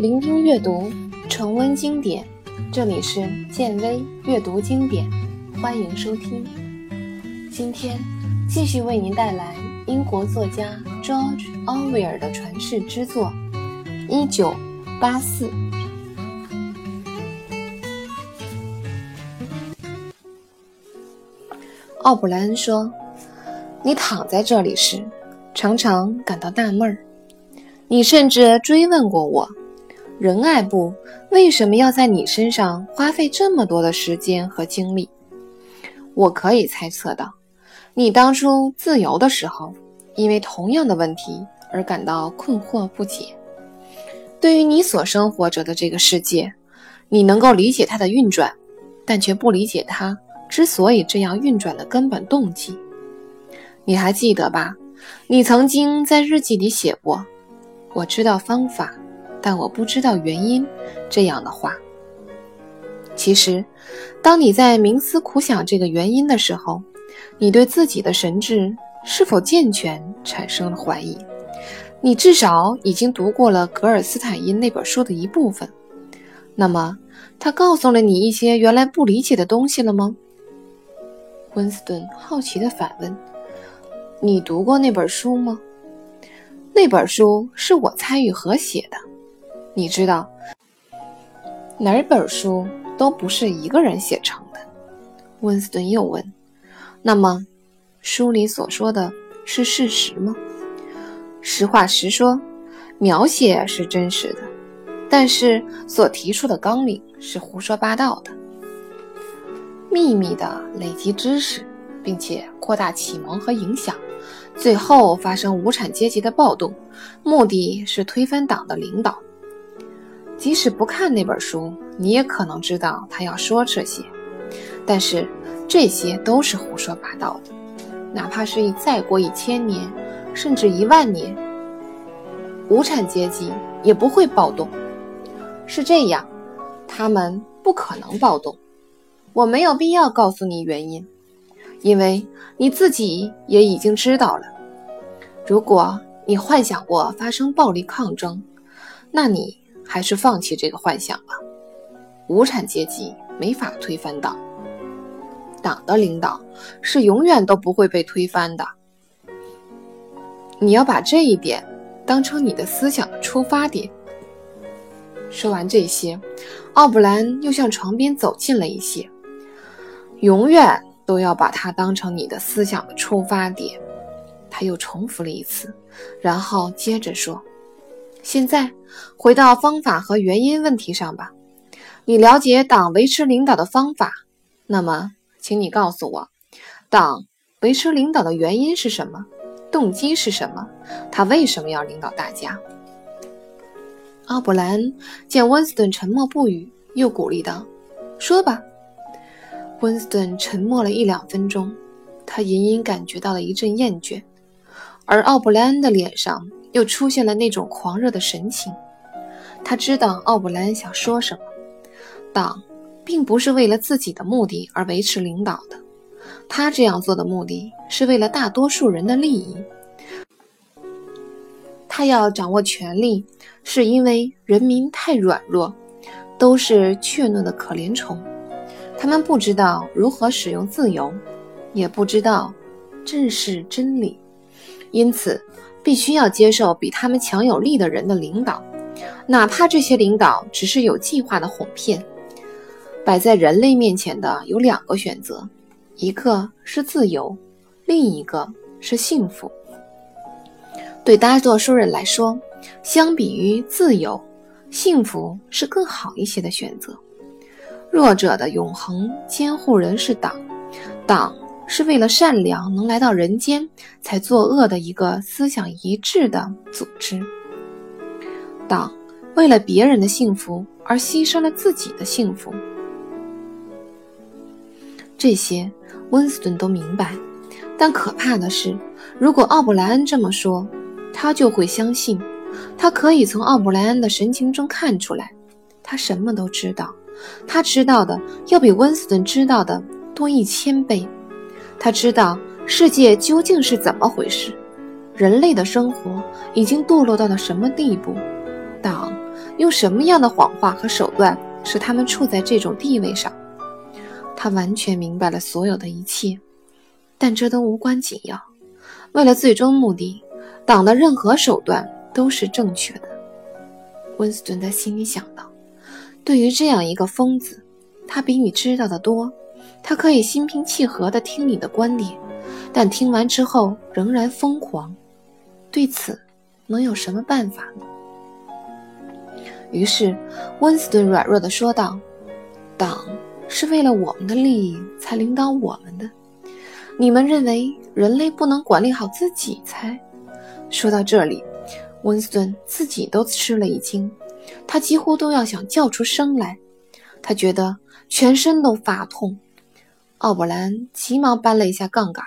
聆听阅读，重温经典。这里是建威阅读经典，欢迎收听。今天继续为您带来英国作家 George Orwell 的传世之作《一九八四》。奥布莱恩说：“你躺在这里时，常常感到纳闷儿。你甚至追问过我，仁爱部为什么要在你身上花费这么多的时间和精力？我可以猜测到，你当初自由的时候，因为同样的问题而感到困惑不解。对于你所生活着的这个世界，你能够理解它的运转，但却不理解它。”之所以这样运转的根本动机，你还记得吧？你曾经在日记里写过：“我知道方法，但我不知道原因。”这样的话。其实，当你在冥思苦想这个原因的时候，你对自己的神智是否健全产生了怀疑。你至少已经读过了格尔斯坦因那本书的一部分。那么，他告诉了你一些原来不理解的东西了吗？温斯顿好奇地反问：“你读过那本书吗？那本书是我参与合写的。你知道，哪本书都不是一个人写成的。”温斯顿又问：“那么，书里所说的是事实吗？”实话实说，描写是真实的，但是所提出的纲领是胡说八道的。秘密的累积知识，并且扩大启蒙和影响，最后发生无产阶级的暴动，目的是推翻党的领导。即使不看那本书，你也可能知道他要说这些。但是这些都是胡说八道的。哪怕是再过一千年，甚至一万年，无产阶级也不会暴动。是这样，他们不可能暴动。我没有必要告诉你原因，因为你自己也已经知道了。如果你幻想过发生暴力抗争，那你还是放弃这个幻想吧。无产阶级没法推翻党，党的领导是永远都不会被推翻的。你要把这一点当成你的思想的出发点。说完这些，奥布兰又向床边走近了一些。永远都要把它当成你的思想的出发点，他又重复了一次，然后接着说：“现在回到方法和原因问题上吧。你了解党维持领导的方法，那么，请你告诉我，党维持领导的原因是什么？动机是什么？他为什么要领导大家？”奥布莱恩见温斯顿沉默不语，又鼓励道：“说吧。”温斯顿沉默了一两分钟，他隐隐感觉到了一阵厌倦，而奥布莱恩的脸上又出现了那种狂热的神情。他知道奥布莱恩想说什么。党并不是为了自己的目的而维持领导的，他这样做的目的是为了大多数人的利益。他要掌握权力，是因为人民太软弱，都是怯懦的可怜虫。他们不知道如何使用自由，也不知道正视真理，因此必须要接受比他们强有力的人的领导，哪怕这些领导只是有计划的哄骗。摆在人类面前的有两个选择，一个是自由，另一个是幸福。对大多数人来说，相比于自由，幸福是更好一些的选择。弱者的永恒监护人是党，党是为了善良能来到人间才作恶的一个思想一致的组织。党为了别人的幸福而牺牲了自己的幸福。这些温斯顿都明白，但可怕的是，如果奥布莱恩这么说，他就会相信。他可以从奥布莱恩的神情中看出来，他什么都知道。他知道的要比温斯顿知道的多一千倍。他知道世界究竟是怎么回事，人类的生活已经堕落到了什么地步，党用什么样的谎话和手段使他们处在这种地位上。他完全明白了所有的一切，但这都无关紧要。为了最终目的，党的任何手段都是正确的。温斯顿在心里想到：“对于这样一个疯子，他比你知道的多。他可以心平气和地听你的观点，但听完之后仍然疯狂。对此，能有什么办法呢？”于是，温斯顿软弱地说道：“党是为了我们的利益才领导我们的。你们认为人类不能管理好自己才？”说到这里，温斯顿自己都吃了一惊，他几乎都要想叫出声来。他觉得全身都发痛。奥伯兰急忙搬了一下杠杆。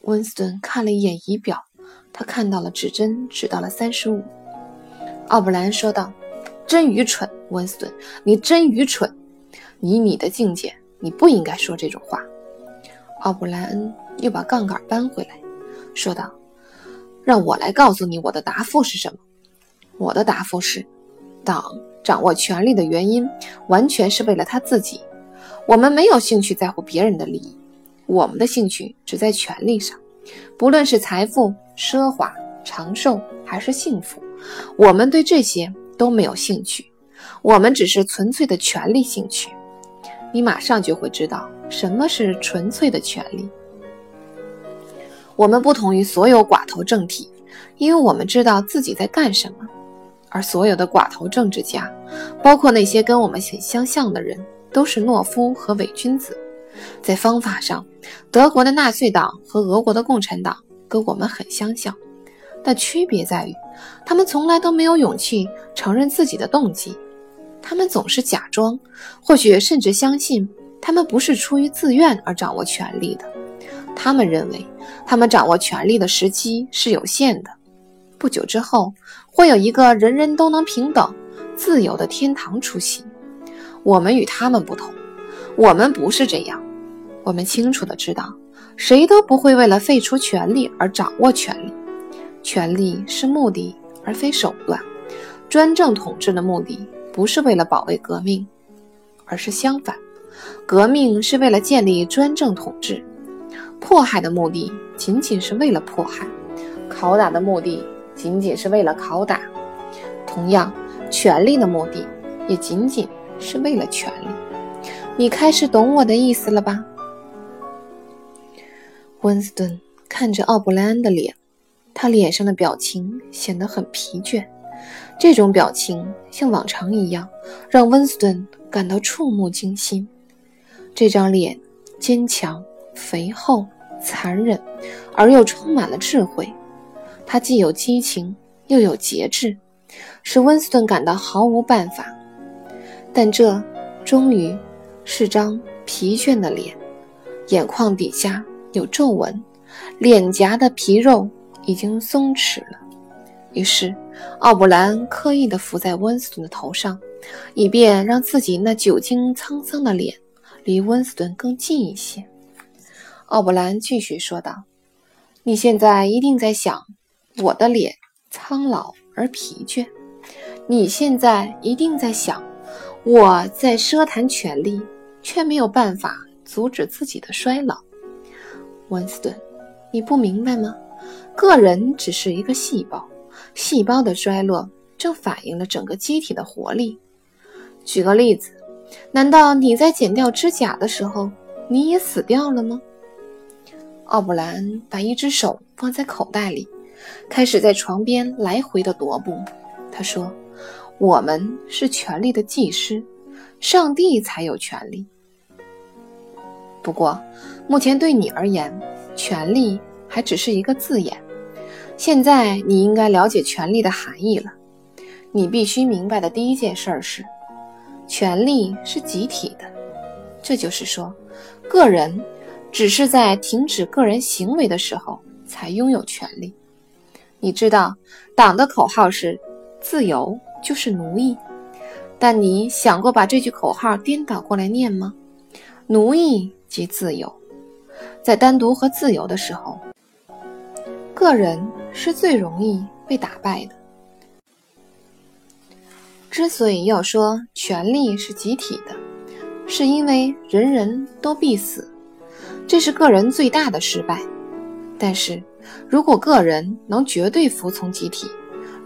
温斯顿看了一眼仪表，他看到了指针指到了三十五。奥布兰说道：“真愚蠢，温斯顿，你真愚蠢！以你的境界，你不应该说这种话。”奥布莱恩又把杠杆搬回来，说道：“让我来告诉你我的答复是什么。我的答复是，党掌握权力的原因完全是为了他自己。我们没有兴趣在乎别人的利益，我们的兴趣只在权力上，不论是财富、奢华、长寿还是幸福。”我们对这些都没有兴趣，我们只是纯粹的权利兴趣。你马上就会知道什么是纯粹的权利。我们不同于所有寡头政体，因为我们知道自己在干什么。而所有的寡头政治家，包括那些跟我们很相像的人，都是懦夫和伪君子。在方法上，德国的纳粹党和俄国的共产党跟我们很相像。但区别在于，他们从来都没有勇气承认自己的动机，他们总是假装，或许甚至相信他们不是出于自愿而掌握权力的。他们认为，他们掌握权力的时机是有限的，不久之后会有一个人人都能平等、自由的天堂出现。我们与他们不同，我们不是这样。我们清楚地知道，谁都不会为了废除权力而掌握权力。权力是目的而非手段，专政统治的目的不是为了保卫革命，而是相反，革命是为了建立专政统治，迫害的目的仅仅是为了迫害，拷打的目的仅仅是为了拷打，同样，权力的目的也仅仅是为了权力。你开始懂我的意思了吧？温斯顿看着奥布莱恩的脸。他脸上的表情显得很疲倦，这种表情像往常一样，让温斯顿感到触目惊心。这张脸坚强、肥厚、残忍，而又充满了智慧。他既有激情，又有节制，使温斯顿感到毫无办法。但这终于是张疲倦的脸，眼眶底下有皱纹，脸颊的皮肉。已经松弛了，于是奥布兰刻意地伏在温斯顿的头上，以便让自己那久经沧桑的脸离温斯顿更近一些。奥布兰继续说道：“你现在一定在想，我的脸苍老而疲倦。你现在一定在想，我在奢谈权力，却没有办法阻止自己的衰老。温斯顿，你不明白吗？”个人只是一个细胞，细胞的衰落正反映了整个机体的活力。举个例子，难道你在剪掉指甲的时候，你也死掉了吗？奥布兰把一只手放在口袋里，开始在床边来回的踱步。他说：“我们是权力的技师，上帝才有权力。不过，目前对你而言，权力还只是一个字眼。”现在你应该了解权力的含义了。你必须明白的第一件事是，权力是集体的。这就是说，个人只是在停止个人行为的时候才拥有权利。你知道，党的口号是“自由就是奴役”，但你想过把这句口号颠倒过来念吗？奴役即自由。在单独和自由的时候，个人。是最容易被打败的。之所以要说权力是集体的，是因为人人都必死，这是个人最大的失败。但是如果个人能绝对服从集体，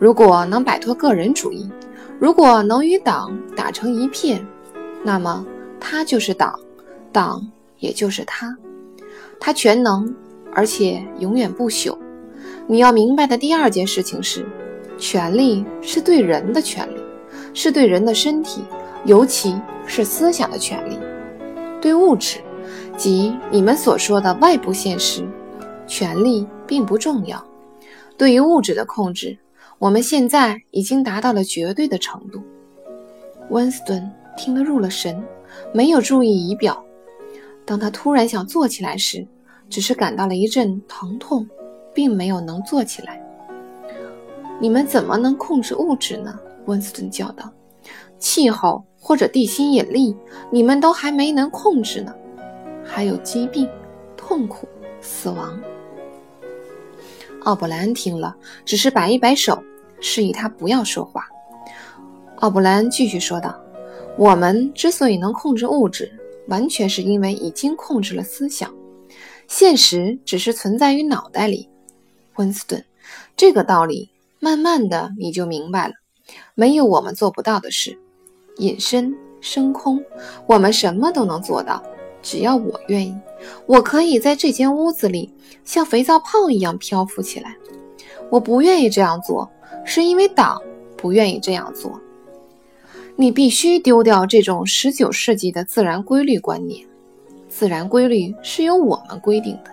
如果能摆脱个人主义，如果能与党打成一片，那么他就是党，党也就是他，他全能，而且永远不朽。你要明白的第二件事情是，权力是对人的权利，是对人的身体，尤其是思想的权利。对物质，即你们所说的外部现实，权力并不重要。对于物质的控制。我们现在已经达到了绝对的程度。温斯顿听得入了神，没有注意仪表。当他突然想坐起来时，只是感到了一阵疼痛，并没有能坐起来。你们怎么能控制物质呢？温斯顿叫道。气候或者地心引力，你们都还没能控制呢。还有疾病、痛苦、死亡。奥布莱恩听了，只是摆一摆手。示意他不要说话。奥布莱恩继续说道：“我们之所以能控制物质，完全是因为已经控制了思想。现实只是存在于脑袋里。”温斯顿，这个道理慢慢的你就明白了。没有我们做不到的事。隐身、升空，我们什么都能做到，只要我愿意。我可以在这间屋子里像肥皂泡一样漂浮起来。我不愿意这样做。是因为党不愿意这样做。你必须丢掉这种十九世纪的自然规律观念。自然规律是由我们规定的。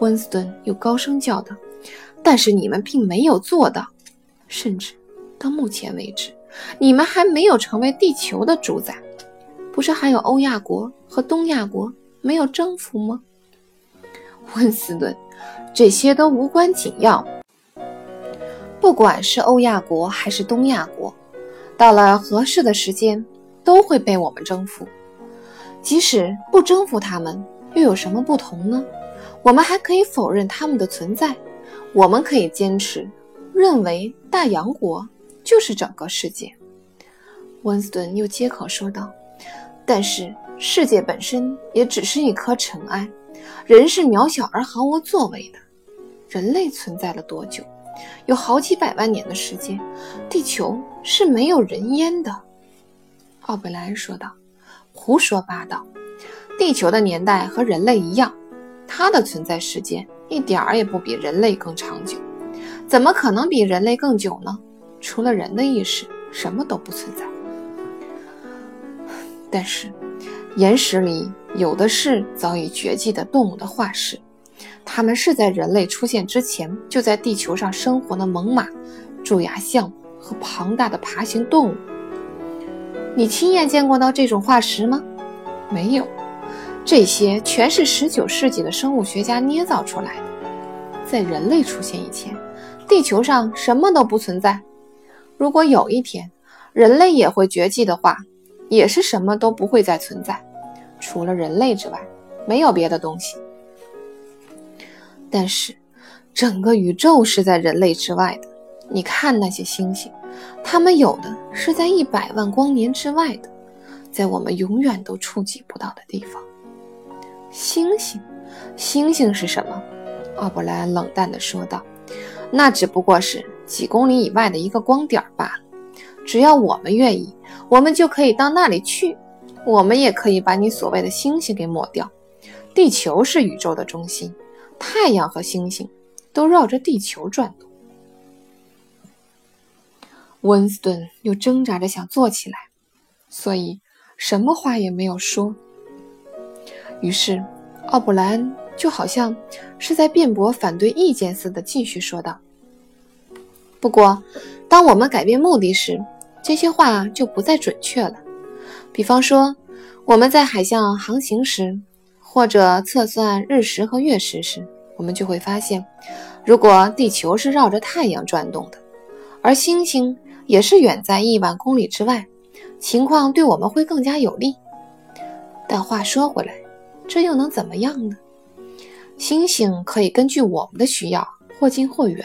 温斯顿又高声叫道：“但是你们并没有做到，甚至到目前为止，你们还没有成为地球的主宰。不是还有欧亚国和东亚国没有征服吗？”温斯顿，这些都无关紧要。不管是欧亚国还是东亚国，到了合适的时间，都会被我们征服。即使不征服他们，又有什么不同呢？我们还可以否认他们的存在。我们可以坚持，认为大洋国就是整个世界。温斯顿又接口说道：“但是世界本身也只是一颗尘埃，人是渺小而毫无作为的。人类存在了多久？”有好几百万年的时间，地球是没有人烟的。”奥贝莱恩说道。“胡说八道！地球的年代和人类一样，它的存在时间一点儿也不比人类更长久。怎么可能比人类更久呢？除了人的意识，什么都不存在。但是，岩石里有的是早已绝迹的动物的化石。”它们是在人类出现之前就在地球上生活的猛犸、蛀牙象和庞大的爬行动物。你亲眼见过到这种化石吗？没有，这些全是19世纪的生物学家捏造出来的。在人类出现以前，地球上什么都不存在。如果有一天人类也会绝迹的话，也是什么都不会再存在，除了人类之外，没有别的东西。但是，整个宇宙是在人类之外的。你看那些星星，它们有的是在一百万光年之外的，在我们永远都触及不到的地方。星星，星星是什么？奥布莱恩冷淡地说道：“那只不过是几公里以外的一个光点罢了。只要我们愿意，我们就可以到那里去。我们也可以把你所谓的星星给抹掉。地球是宇宙的中心。”太阳和星星都绕着地球转动。温斯顿又挣扎着想坐起来，所以什么话也没有说。于是，奥布莱恩就好像是在辩驳反对意见似的，继续说道：“不过，当我们改变目的时，这些话就不再准确了。比方说，我们在海上航行时。”或者测算日食和月食时，我们就会发现，如果地球是绕着太阳转动的，而星星也是远在亿万公里之外，情况对我们会更加有利。但话说回来，这又能怎么样呢？星星可以根据我们的需要或近或远，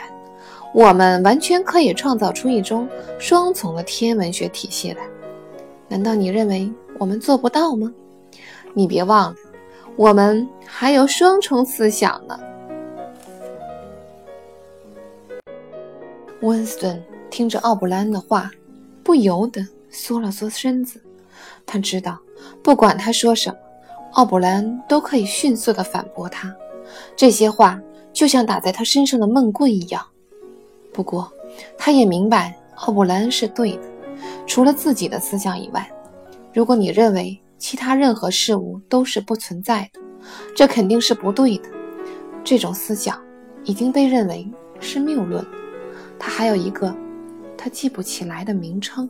我们完全可以创造出一种双重的天文学体系来。难道你认为我们做不到吗？你别忘了，我们还有双重思想呢。温斯顿听着奥布兰的话，不由得缩了缩身子。他知道，不管他说什么，奥布兰都可以迅速地反驳他。这些话就像打在他身上的闷棍一样。不过，他也明白奥布莱恩是对的。除了自己的思想以外，如果你认为其他任何事物都是不存在的，这肯定是不对的。这种思想已经被认为是谬论。它还有一个他记不起来的名称。